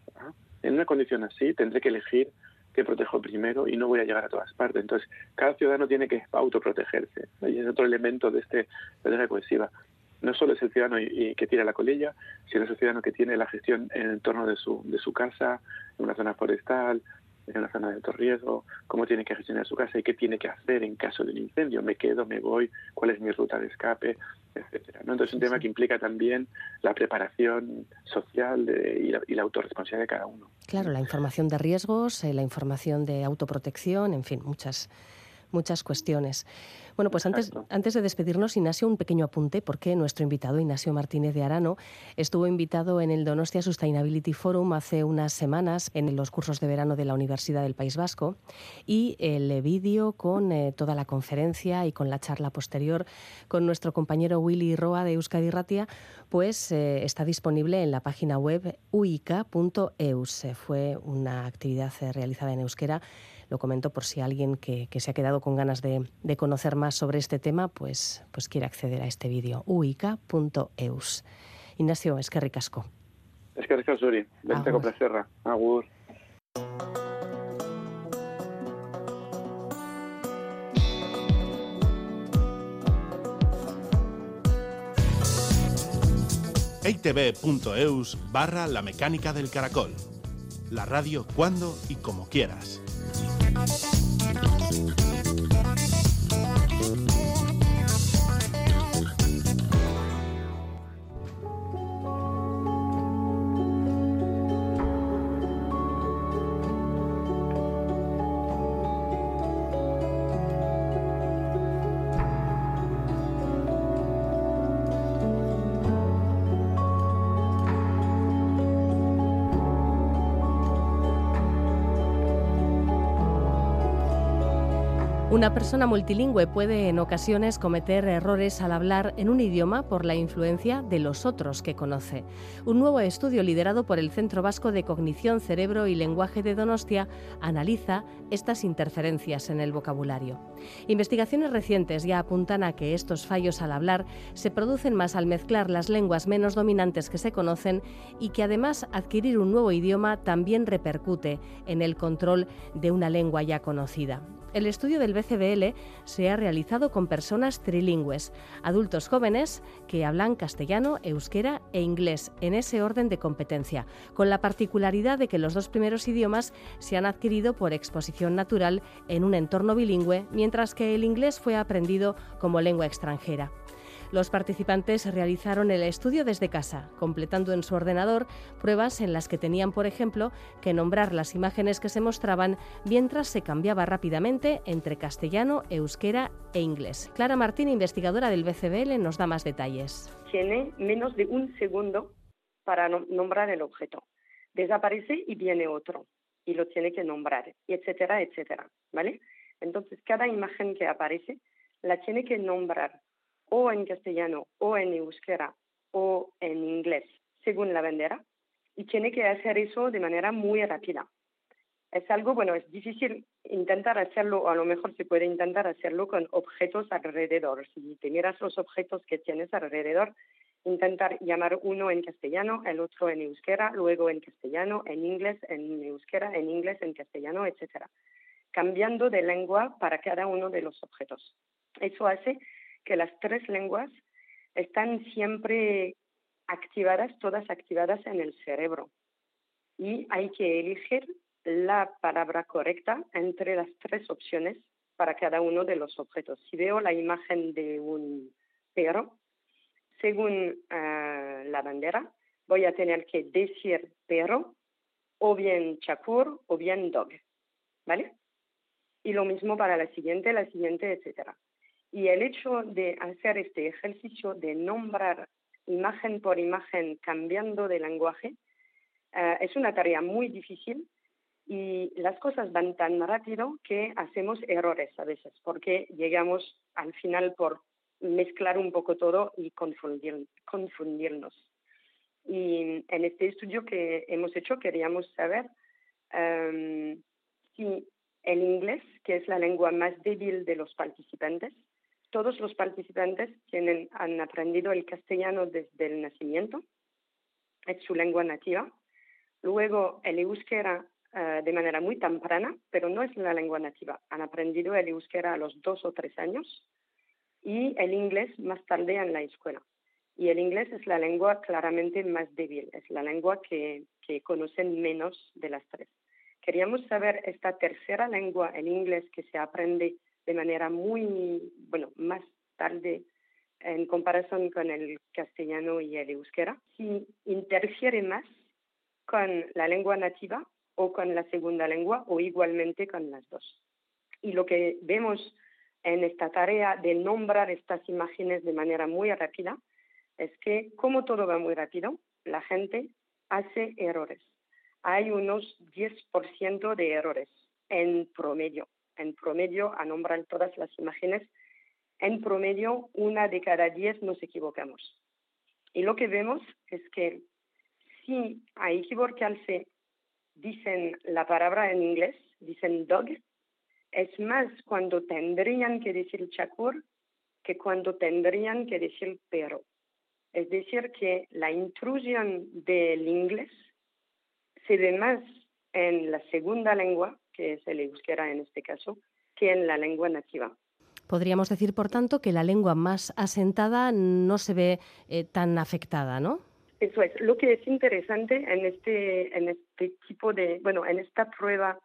En una condición así tendré que elegir qué protejo primero y no voy a llegar a todas partes. Entonces, cada ciudadano tiene que autoprotegerse. Y es otro elemento de este la cohesiva. no solo es el ciudadano que tiene la colilla, sino es el ciudadano que tiene la gestión en el entorno de su, de su casa, en una zona forestal, en una zona de alto riesgo, cómo tiene que gestionar su casa y qué tiene que hacer en caso de un incendio, me quedo, me voy, cuál es mi ruta de escape, etcétera. ¿no? Entonces es un tema que implica también la preparación social y, la, y, la, autorresponsabilidad de cada uno. Claro, la información de riesgos, eh, la información de autoprotección, en fin, muchas muchas cuestiones. Bueno, pues antes, antes de despedirnos, Ignacio, un pequeño apunte, porque nuestro invitado, Ignacio Martínez de Arano, estuvo invitado en el Donostia Sustainability Forum hace unas semanas en los cursos de verano de la Universidad del País Vasco y el vídeo con eh, toda la conferencia y con la charla posterior con nuestro compañero Willy Roa de Euskadi Ratia, pues eh, está disponible en la página web uica.eus. Fue una actividad eh, realizada en euskera lo comento por si alguien que, se ha quedado con ganas de, conocer más sobre este tema, pues, pues quiere acceder a este vídeo, uica.eus. Ignacio, es que ricasco. Es que ricasco, Suri. Vente con placerra. Agur. itv.eus barra la mecánica del caracol. La radio cuando y como quieras. Bye. Una persona multilingüe puede en ocasiones cometer errores al hablar en un idioma por la influencia de los otros que conoce. Un nuevo estudio liderado por el Centro Vasco de Cognición, Cerebro y Lenguaje de Donostia analiza estas interferencias en el vocabulario. Investigaciones recientes ya apuntan a que estos fallos al hablar se producen más al mezclar las lenguas menos dominantes que se conocen y que además adquirir un nuevo idioma también repercute en el control de una lengua ya conocida. El estudio del BCBL se ha realizado con personas trilingües, adultos jóvenes que hablan castellano, euskera e inglés en ese orden de competencia, con la particularidad de que los dos primeros idiomas se han adquirido por exposición natural en un entorno bilingüe, mientras que el inglés fue aprendido como lengua extranjera. Los participantes realizaron el estudio desde casa, completando en su ordenador pruebas en las que tenían, por ejemplo, que nombrar las imágenes que se mostraban mientras se cambiaba rápidamente entre castellano, euskera e inglés. Clara Martín, investigadora del BCBL, nos da más detalles. Tiene menos de un segundo para nombrar el objeto. Desaparece y viene otro y lo tiene que nombrar, etcétera, etcétera, ¿vale? Entonces, cada imagen que aparece la tiene que nombrar o en castellano o en euskera o en inglés, según la bandera, y tiene que hacer eso de manera muy rápida. Es algo, bueno, es difícil intentar hacerlo, o a lo mejor se puede intentar hacerlo con objetos alrededor. Si te miras los objetos que tienes alrededor, intentar llamar uno en castellano, el otro en euskera, luego en castellano, en inglés, en euskera, en inglés, en castellano, etcétera, cambiando de lengua para cada uno de los objetos. Eso hace que las tres lenguas están siempre activadas, todas activadas en el cerebro. Y hay que elegir la palabra correcta entre las tres opciones para cada uno de los objetos. Si veo la imagen de un perro, según eh, la bandera, voy a tener que decir perro, o bien chakur, o bien dog. ¿Vale? Y lo mismo para la siguiente, la siguiente, etcétera. Y el hecho de hacer este ejercicio de nombrar imagen por imagen cambiando de lenguaje eh, es una tarea muy difícil y las cosas van tan rápido que hacemos errores a veces porque llegamos al final por mezclar un poco todo y confundir, confundirnos. Y en este estudio que hemos hecho queríamos saber em, si el inglés, que es la lengua más débil de los participantes, todos los participantes tienen, han aprendido el castellano desde el nacimiento, es su lengua nativa. Luego el euskera eh, de manera muy temprana, pero no es la lengua nativa. Han aprendido el euskera a los dos o tres años y el inglés más tarde en la escuela. y el inglés es la lengua claramente más débil, es la lengua que, que conocen menos de las tres. Queríamos saber esta tercera lengua, el inglés, que se aprende de manera muy, bueno, más tarde en comparación con el castellano y el euskera, si interfiere más con la lengua nativa o con la segunda lengua o igualmente con las dos. Y lo que vemos en esta tarea de nombrar estas imágenes de manera muy rápida es que como todo va muy rápido, la gente hace errores. Hay unos 10% de errores en promedio. En promedio, a nombrar todas las imágenes, en promedio, una de cada diez nos equivocamos. Y lo que vemos es que si a equivocarse dicen la palabra en inglés, dicen dog, es más cuando tendrían que decir chakur que cuando tendrían que decir perro. Es decir, que la intrusión del inglés se ve más en la segunda lengua, que es el euskera en este caso, que en la lengua nativa. Podríamos decir, por tanto, que la lengua más asentada no se ve eh, tan afectada, ¿no? Eso es. Lo que es interesante en este, en este tipo de, bueno, en esta prueba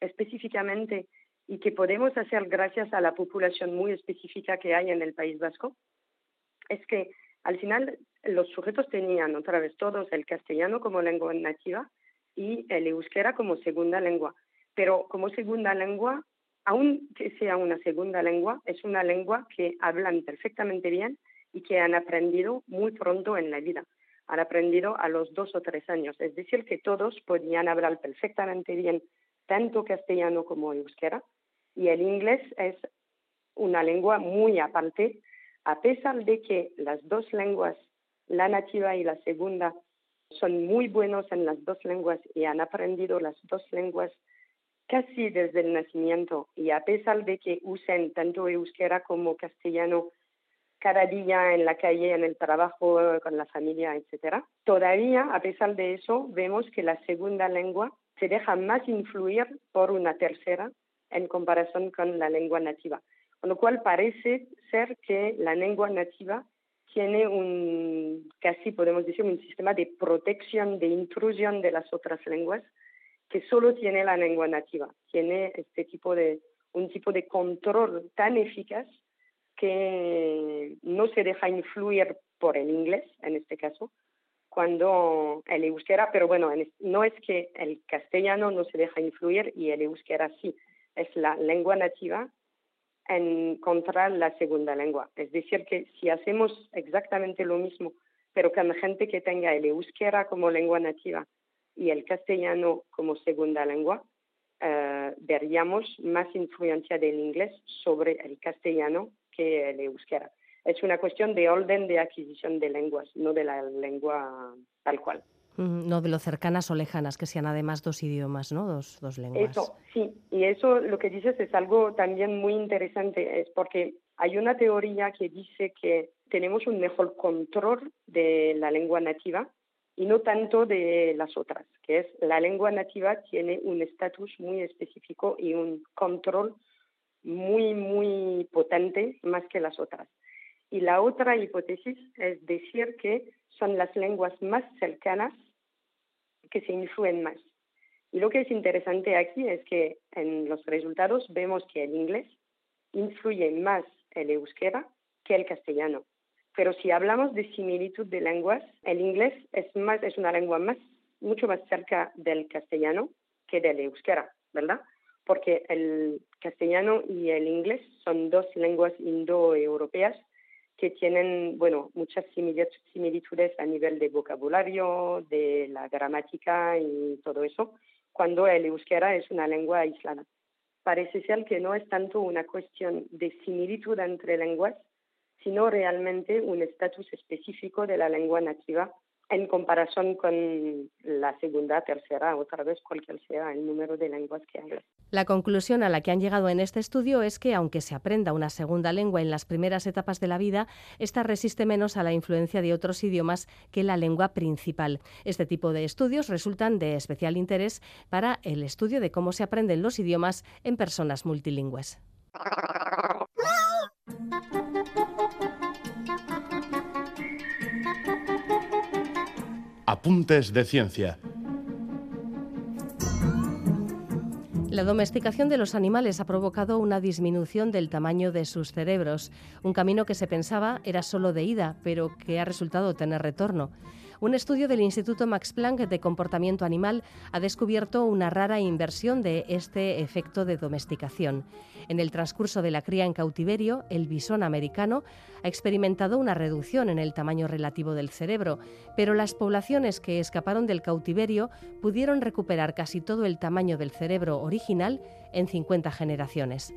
específicamente y que podemos hacer gracias a la población muy específica que hay en el País Vasco, es que al final los sujetos tenían otra vez todos el castellano como lengua nativa y el euskera como segunda lengua. Pero como segunda lengua aunque sea una segunda lengua, es una lengua que hablan perfectamente bien y que han aprendido muy pronto en la vida. Han aprendido a los dos o tres años. Es decir, que todos podían hablar perfectamente bien tanto castellano como euskera. Y el inglés es una lengua muy aparte, a pesar de que las dos lenguas, la nativa y la segunda, son muy buenos en las dos lenguas y han aprendido las dos lenguas casi desde el nacimiento y a pesar de que usen tanto euskera como castellano cada día en la calle, en el trabajo, con la familia, etcétera, todavía a pesar de eso vemos que la segunda lengua se deja más influir por una tercera en comparación con la lengua nativa. Con lo cual parece ser que la lengua nativa tiene un, casi podemos decir, un sistema de protección, de intrusión de las otras lenguas que solo tiene la lengua nativa. Tiene este tipo de, un tipo de control tan eficaz que no se deja influir por el inglés, en este caso, cuando el euskera, pero bueno, no es que el castellano no se deja influir y el euskera sí, es la lengua nativa en contra la segunda lengua. Es decir, que si hacemos exactamente lo mismo, pero con gente que tenga el euskera como lengua nativa y el castellano como segunda lengua, eh, veríamos más influencia del inglés sobre el castellano que el euskera. Es una cuestión de orden de adquisición de lenguas, no de la lengua tal cual. No de lo cercanas o lejanas, que sean además dos idiomas, ¿no? Dos, dos lenguas. Eso, sí. Y eso lo que dices es algo también muy interesante, es porque hay una teoría que dice que tenemos un mejor control de la lengua nativa y no tanto de las otras, que es la lengua nativa tiene un estatus muy específico y un control muy, muy potente más que las otras. Y la otra hipótesis es decir que son las lenguas más cercanas que se influyen más. Y lo que es interesante aquí es que en los resultados vemos que el inglés influye más el euskera que el castellano. Pero si hablamos de similitud de lenguas, el inglés es, más, es una lengua más, mucho más cerca del castellano que del euskera, ¿verdad? Porque el castellano y el inglés son dos lenguas indoeuropeas que tienen, bueno, muchas similitudes a nivel de vocabulario, de la gramática y todo eso, cuando el euskera es una lengua aislada. Parece ser que no es tanto una cuestión de similitud entre lenguas, sino realmente un estatus específico de la lengua nativa en comparación con la segunda, tercera, otra vez cualquier sea el número de lenguas que hay. La conclusión a la que han llegado en este estudio es que, aunque se aprenda una segunda lengua en las primeras etapas de la vida, esta resiste menos a la influencia de otros idiomas que la lengua principal. Este tipo de estudios resultan de especial interés para el estudio de cómo se aprenden los idiomas en personas multilingües. Apuntes de Ciencia. La domesticación de los animales ha provocado una disminución del tamaño de sus cerebros, un camino que se pensaba era solo de ida, pero que ha resultado tener retorno. Un estudio del Instituto Max Planck de Comportamiento Animal ha descubierto una rara inversión de este efecto de domesticación. En el transcurso de la cría en cautiverio, el bisón americano ha experimentado una reducción en el tamaño relativo del cerebro, pero las poblaciones que escaparon del cautiverio pudieron recuperar casi todo el tamaño del cerebro original en 50 generaciones.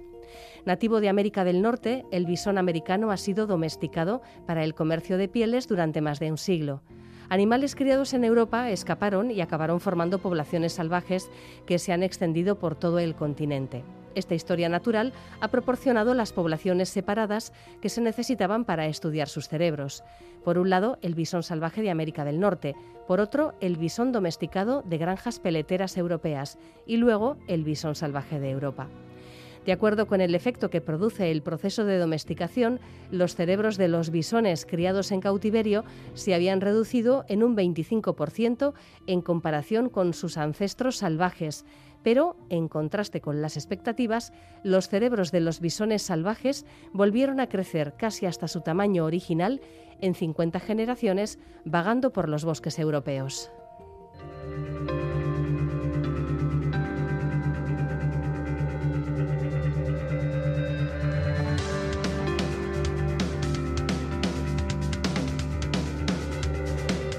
Nativo de América del Norte, el bisón americano ha sido domesticado para el comercio de pieles durante más de un siglo. Animales criados en Europa escaparon y acabaron formando poblaciones salvajes que se han extendido por todo el continente. Esta historia natural ha proporcionado las poblaciones separadas que se necesitaban para estudiar sus cerebros. Por un lado, el bisón salvaje de América del Norte, por otro, el bisón domesticado de granjas peleteras europeas y luego el bisón salvaje de Europa. De acuerdo con el efecto que produce el proceso de domesticación, los cerebros de los bisones criados en cautiverio se habían reducido en un 25% en comparación con sus ancestros salvajes. Pero, en contraste con las expectativas, los cerebros de los bisones salvajes volvieron a crecer casi hasta su tamaño original en 50 generaciones, vagando por los bosques europeos.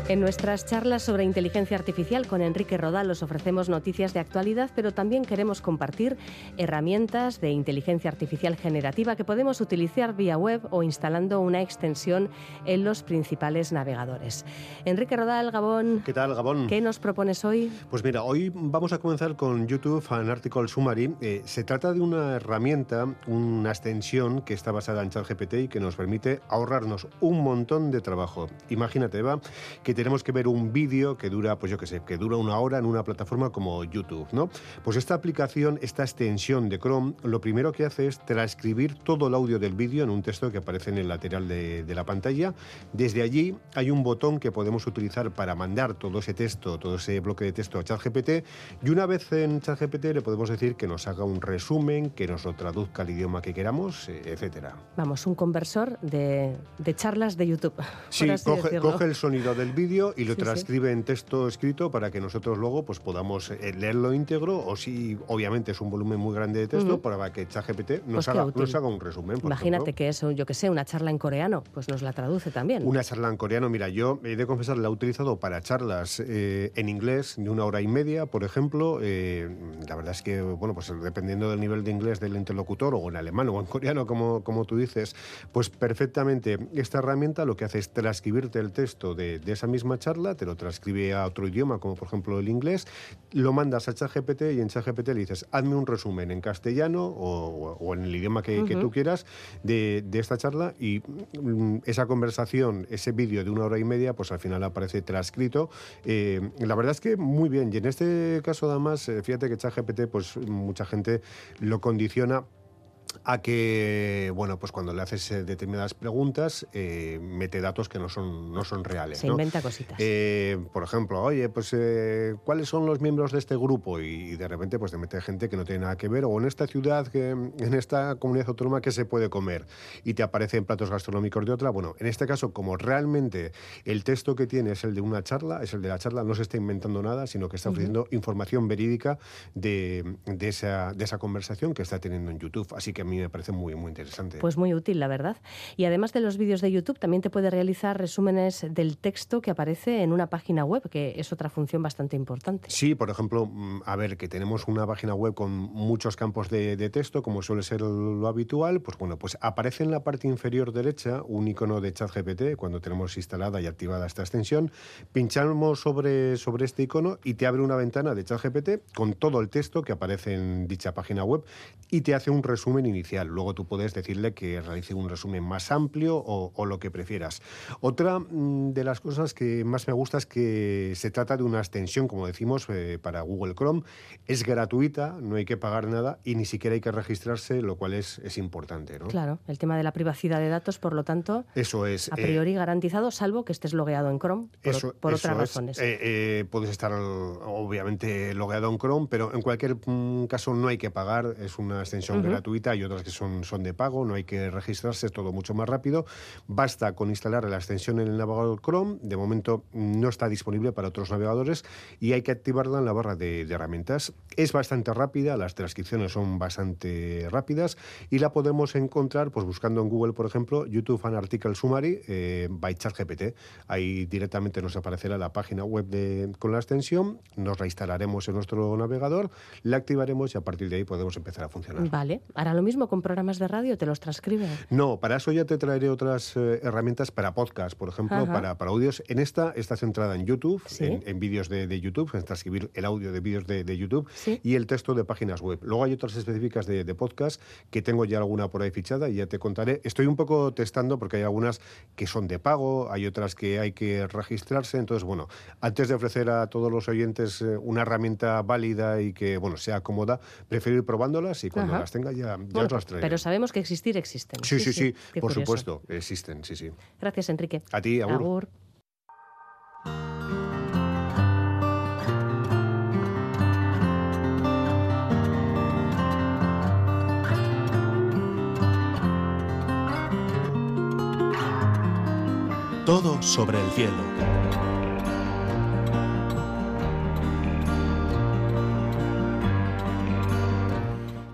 En nuestras charlas sobre inteligencia artificial con Enrique Rodal os ofrecemos noticias de actualidad, pero también queremos compartir herramientas de inteligencia artificial generativa que podemos utilizar vía web o instalando una extensión en los principales navegadores. Enrique Rodal, Gabón. ¿Qué tal, Gabón? ¿Qué nos propones hoy? Pues mira, hoy vamos a comenzar con YouTube An Article Summary. Eh, se trata de una herramienta, una extensión que está basada en ChatGPT y que nos permite ahorrarnos un montón de trabajo. Imagínate, Eva, que tenemos que ver un vídeo que dura, pues yo qué sé, que dura una hora en una plataforma como YouTube, ¿no? Pues esta aplicación, esta extensión de Chrome, lo primero que hace es transcribir todo el audio del vídeo en un texto que aparece en el lateral de, la pantalla. Desde allí hay un botón que podemos utilizar para mandar todo ese texto, todo ese bloque de texto a ChatGPT y una vez en ChatGPT le podemos decir que nos haga un resumen, que nos lo traduzca al idioma que queramos, eh, etcétera. Vamos, un conversor de, charlas de YouTube. Sí, coge, coge el sonido del vídeo y lo transcribe en texto escrito para que nosotros luego pues, podamos eh, leerlo íntegro o si obviamente es un volumen muy grande de texto para que ChatGPT nos, pues haga, nos haga un resumen. Imagínate que es, yo que sé, una charla en coreano, pues nos la traduce también. Una charla en coreano, mira, yo he de confesar, la he utilizado para charlas eh, en inglés de una hora y media, por ejemplo. Eh, la verdad es que, bueno, pues dependiendo del nivel de inglés del interlocutor o en alemán o en coreano, como, como tú dices, pues perfectamente esta herramienta lo que hace es transcribirte el texto de, de esa misma misma charla, te lo transcribe a otro idioma, como por ejemplo el inglés, lo mandas a ChatGPT y en ChatGPT le dices, hazme un resumen en castellano o, en el idioma que, tú quieras de, esta charla y mm, esa conversación, ese vídeo de una hora y media, pues al final aparece transcrito. Eh, la verdad es que muy bien. Y en este caso, además, eh, fíjate que ChatGPT, pues mucha gente lo condiciona a que, bueno, pues cuando le haces eh, determinadas preguntas, eh, mete datos que no son, no son reales. Se inventa cositas. Eh, por ejemplo, oye, pues ¿cuáles son los miembros de este grupo? Y, de repente pues te mete gente que no tiene nada que ver, o en esta ciudad, que, en esta comunidad autónoma, ¿qué se puede comer? Y te aparecen platos gastronómicos de otra. Bueno, en este caso, como realmente el texto que tiene es el de una charla, es el de la charla, no se está inventando nada, sino que está ofreciendo información verídica de, de, esa, de esa conversación que está teniendo en YouTube. Así que que a mí me parece muy, muy interesante. Pues muy útil, la verdad. Y además de los vídeos de YouTube, también te puede realizar resúmenes del texto que aparece en una página web, que es otra función bastante importante. Sí, por ejemplo, mm, a ver, que tenemos una página web con muchos campos de, texto, como suele ser lo habitual, pues bueno, pues aparece en la parte inferior derecha un icono de ChatGPT cuando tenemos instalada y activada esta extensión. Pinchamos sobre, sobre este icono y te abre una ventana de ChatGPT con todo el texto que aparece en dicha página web y te hace un resumen inicial. Luego tú puedes decirle que realice un resumen más amplio o, lo que prefieras. Otra mm, de las cosas que más me gusta es que se trata de una extensión, como decimos, eh, para Google Chrome. Es gratuita, no hay que pagar nada y ni siquiera hay que registrarse, lo cual es, es importante. ¿no? Claro, el tema de la privacidad de datos, por lo tanto, eso es, a priori garantizado, salvo que estés logueado en Chrome por, por otras razones. puedes estar obviamente logueado en Chrome, pero en cualquier mm, caso no hay que pagar, es una extensión gratuita y otras que son, son de pago, no hay que registrarse, es todo mucho más rápido. Basta con instalar la extensión en el navegador Chrome, de momento no está disponible para otros navegadores y hay que activarla en la barra de, herramientas. Es bastante rápida, las transcripciones son bastante rápidas y la podemos encontrar pues buscando en Google, por ejemplo, YouTube An Article Summary eh, by ChatGPT. Ahí directamente nos aparecerá la página web de, con la extensión, nos la instalaremos en nuestro navegador, la activaremos y a partir de ahí podemos empezar a funcionar. Vale. ¿Hará lo mismo con programas de radio? ¿Te los transcribe? No, para eso ya te traeré otras eh, herramientas para podcast, por ejemplo, para, para audios. En esta está centrada en YouTube, en, vídeos de, YouTube, en transcribir el audio de vídeos de, YouTube y el texto de páginas web. Luego hay otras específicas de, podcast que tengo ya alguna por ahí fichada y ya te contaré. Estoy un poco testando porque hay algunas que son de pago, hay otras que hay que registrarse. Entonces, bueno, antes de ofrecer a todos los oyentes eh, una herramienta válida y que, bueno, sea cómoda, prefiero ir probándolas y cuando las tenga ya, ya Pero sabemos que existir existen. Sí, sí, sí, por supuesto, existen, sí, sí. Gracias, Enrique. A ti, agur. Todo sobre el cielo.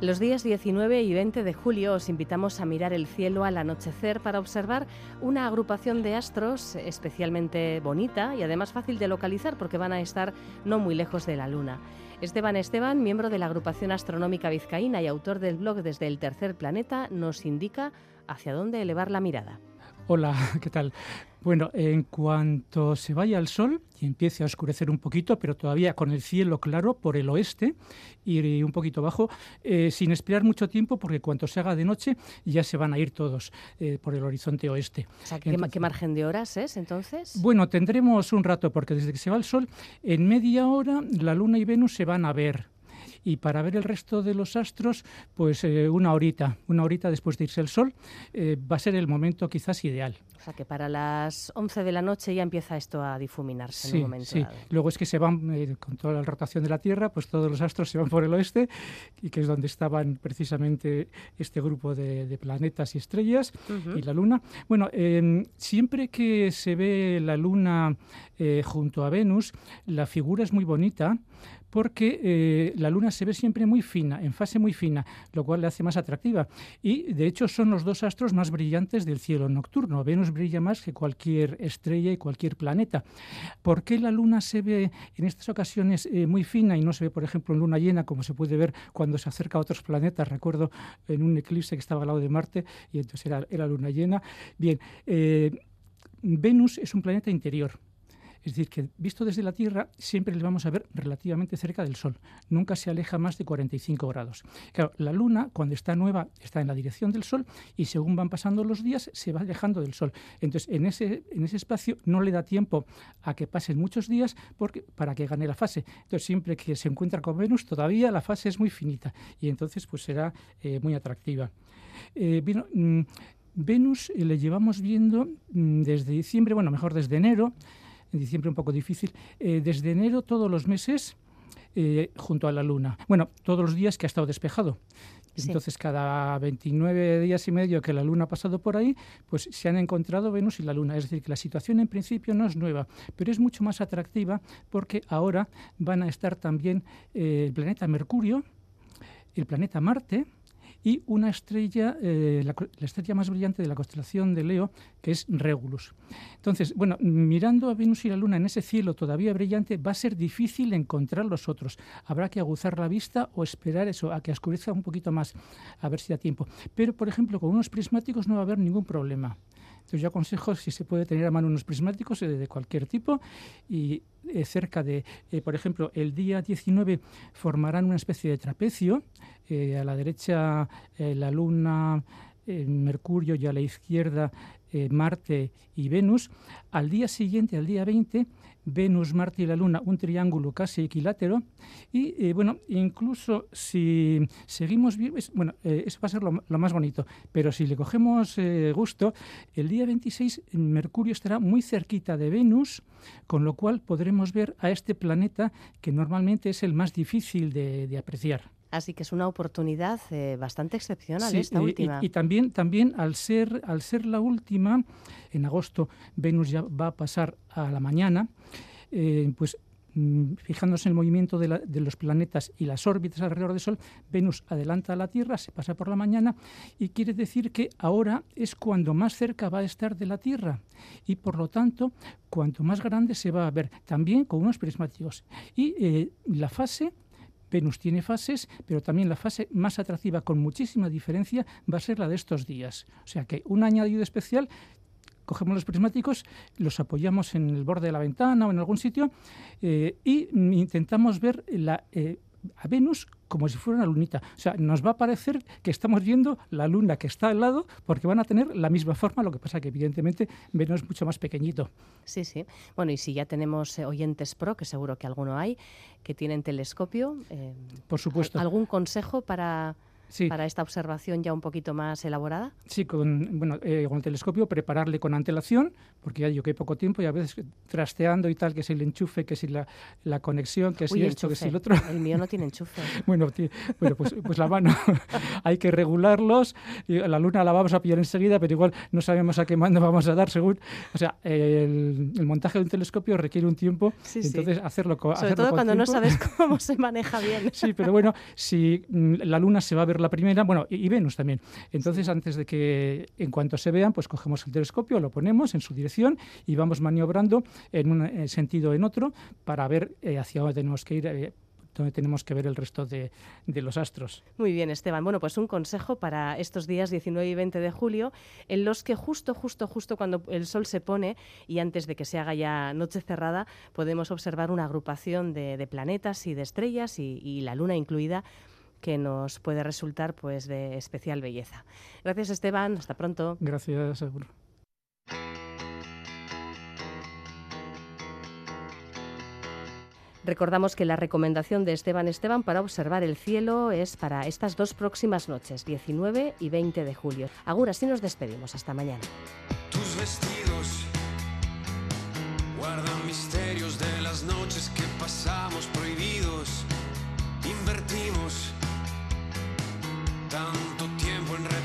Los días 19 y 20 de julio os invitamos a mirar el cielo al anochecer para observar una agrupación de astros especialmente bonita y además fácil de localizar porque van a estar no muy lejos de la Luna. Esteban Esteban, miembro de la agrupación astronómica vizcaína y autor del blog Desde el Tercer Planeta, nos indica hacia dónde elevar la mirada. Hola, ¿qué tal? Bueno, en cuanto se vaya el sol y empiece a oscurecer un poquito, pero todavía con el cielo claro por el oeste y un poquito bajo, eh, sin esperar mucho tiempo, porque cuando se haga de noche ya se van a ir todos eh, por el horizonte oeste. ¿qué, margen de horas es entonces? Bueno, tendremos un rato, porque desde que se va el sol, en media hora la Luna y Venus se van a ver y para ver el resto de los astros, pues eh, una horita, una horita después de irse el sol, eh, va a ser el momento quizás ideal. O sea que para las 11 de la noche ya empieza esto a difuminarse en un momento sí. Luego es que se van, eh, con toda la rotación de la Tierra, pues todos los astros se van por el oeste, y que es donde estaban precisamente este grupo de, planetas y estrellas y la Luna. Bueno, em, siempre que se ve la Luna junto a Venus, la figura es muy bonita porque eh, la luna se ve siempre muy fina, en fase muy fina, lo cual le hace más atractiva. Y de hecho son los dos astros más brillantes del cielo nocturno. Venus brilla más que cualquier estrella y cualquier planeta. ¿Por qué la luna se ve en estas ocasiones eh, muy fina y no se ve, por ejemplo, en luna llena, como se puede ver cuando se acerca a otros planetas? Recuerdo en un eclipse que estaba al lado de Marte y entonces era, luna llena. Bien, eh, Venus es un planeta interior es decir, que visto desde la Tierra siempre le vamos a ver relativamente cerca del Sol. Nunca se aleja más de 45 grados. Claro, la Luna, cuando está nueva, está en la dirección del Sol y según van pasando los días se va alejando del Sol. Entonces, en ese, en ese espacio no le da tiempo a que pasen muchos días porque, para que gane la fase. Entonces, siempre que se encuentra con Venus, todavía la fase es muy finita y entonces pues será eh, muy atractiva. Eh, mm, Venus eh, le llevamos viendo mm, desde diciembre, bueno, mejor desde enero, en diciembre un poco difícil, eh, desde enero todos los meses eh, junto a la Luna. Bueno, todos los días que ha estado despejado. Entonces, cada 29 días y medio que la Luna ha pasado por ahí, pues se han encontrado Venus y la Luna. Es decir, que la situación en principio no es nueva, pero es mucho más atractiva porque ahora van a estar también eh, el planeta Mercurio, el planeta Marte, y una estrella, eh, la, estrella más brillante de la constelación de Leo, que es Regulus. Entonces, bueno, mirando a Venus y la Luna en ese cielo todavía brillante, va a ser difícil encontrar los otros. Habrá que aguzar la vista o esperar eso, a que oscurezca un poquito más, a ver si da tiempo. Pero, por ejemplo, con unos prismáticos no va a haber ningún problema. Entonces yo aconsejo si se puede tener a mano unos prismáticos de cualquier tipo y cerca de, por ejemplo, el día 19 formarán una especie de trapecio, a la derecha la luna, Mercurio y a la izquierda eh, Marte y Venus. Al día siguiente, al día 20, Venus, Marte y la Luna, un triángulo casi equilátero. Y eh, bueno, incluso si seguimos bien, bueno, eh, eso va a ser lo, más bonito, pero si le cogemos gusto, el día 26 Mercurio estará muy cerquita de Venus, con lo cual podremos ver a este planeta que normalmente es el más difícil de apreciar. Así que es una oportunidad eh, bastante excepcional esta última. Y, también, también al ser, al ser la última, en agosto Venus ya va a pasar a la mañana, eh, pues mm, fijándose en el movimiento de, los planetas y las órbitas alrededor del Sol, Venus adelanta a la Tierra, se pasa por la mañana y quiere decir que ahora es cuando más cerca va a estar de la Tierra y por lo tanto cuanto más grande se va a ver, también con unos prismáticos. Y eh, la fase Venus tiene fases, pero también la fase más atractiva, con muchísima diferencia, va a ser la de estos días. O sea que un añadido especial cogemos los prismáticos, los apoyamos en el borde de la ventana o en algún sitio e intentamos ver la, eh, a Venus como si fuera una lunita. O sea, nos va a parecer que estamos viendo la luna que está al lado porque van a tener la misma forma, lo que pasa que evidentemente Venus es mucho más pequeñito. Sí, sí. Bueno, y si ya tenemos eh, oyentes pro, que seguro que alguno hay, que tienen telescopio. Eh, Por supuesto. ¿Algún consejo para para esta observación ya un poquito más elaborada? Sí, con, bueno, eh, con el telescopio prepararle con antelación, porque ya digo que hay poco tiempo y a veces trasteando y tal, que si el enchufe, que si la, la conexión, que si esto, que si el otro. El mío no tiene enchufe. bueno, bueno pues, pues, la mano, hay que regularlo. Y la luna la vamos a pillar enseguida, pero igual no sabemos a qué mando vamos a dar según... O sea, el, montaje de un telescopio requiere un tiempo, entonces hacerlo con Sobre todo cuando no sabes cómo se maneja bien. sí, pero bueno, si mm, la luna se va a ver la primera, bueno, y, Venus también. Entonces, antes de que, en cuanto se vean, pues cogemos el telescopio, lo ponemos en su dirección y vamos maniobrando en un eh, sentido o en otro para ver eh, hacia dónde tenemos que ir. Eh, donde tenemos que ver el resto de, de, los astros. Muy bien, Esteban. Bueno, pues un consejo para estos días 19 y 20 de julio, en los que justo, justo, justo cuando el sol se pone y antes de que se haga ya noche cerrada, podemos observar una agrupación de, de planetas y de estrellas y, y la luna incluida que nos puede resultar pues de especial belleza. Gracias Esteban, hasta pronto. Gracias, seguro. Recordamos que la recomendación de Esteban Esteban para observar el cielo es para estas dos próximas noches, 19 y 20 de julio. Agur, así nos despedimos. Hasta mañana. Tus vestidos guardan misterios de las noches que pasamos prohibidos. Invertimos tanto tiempo en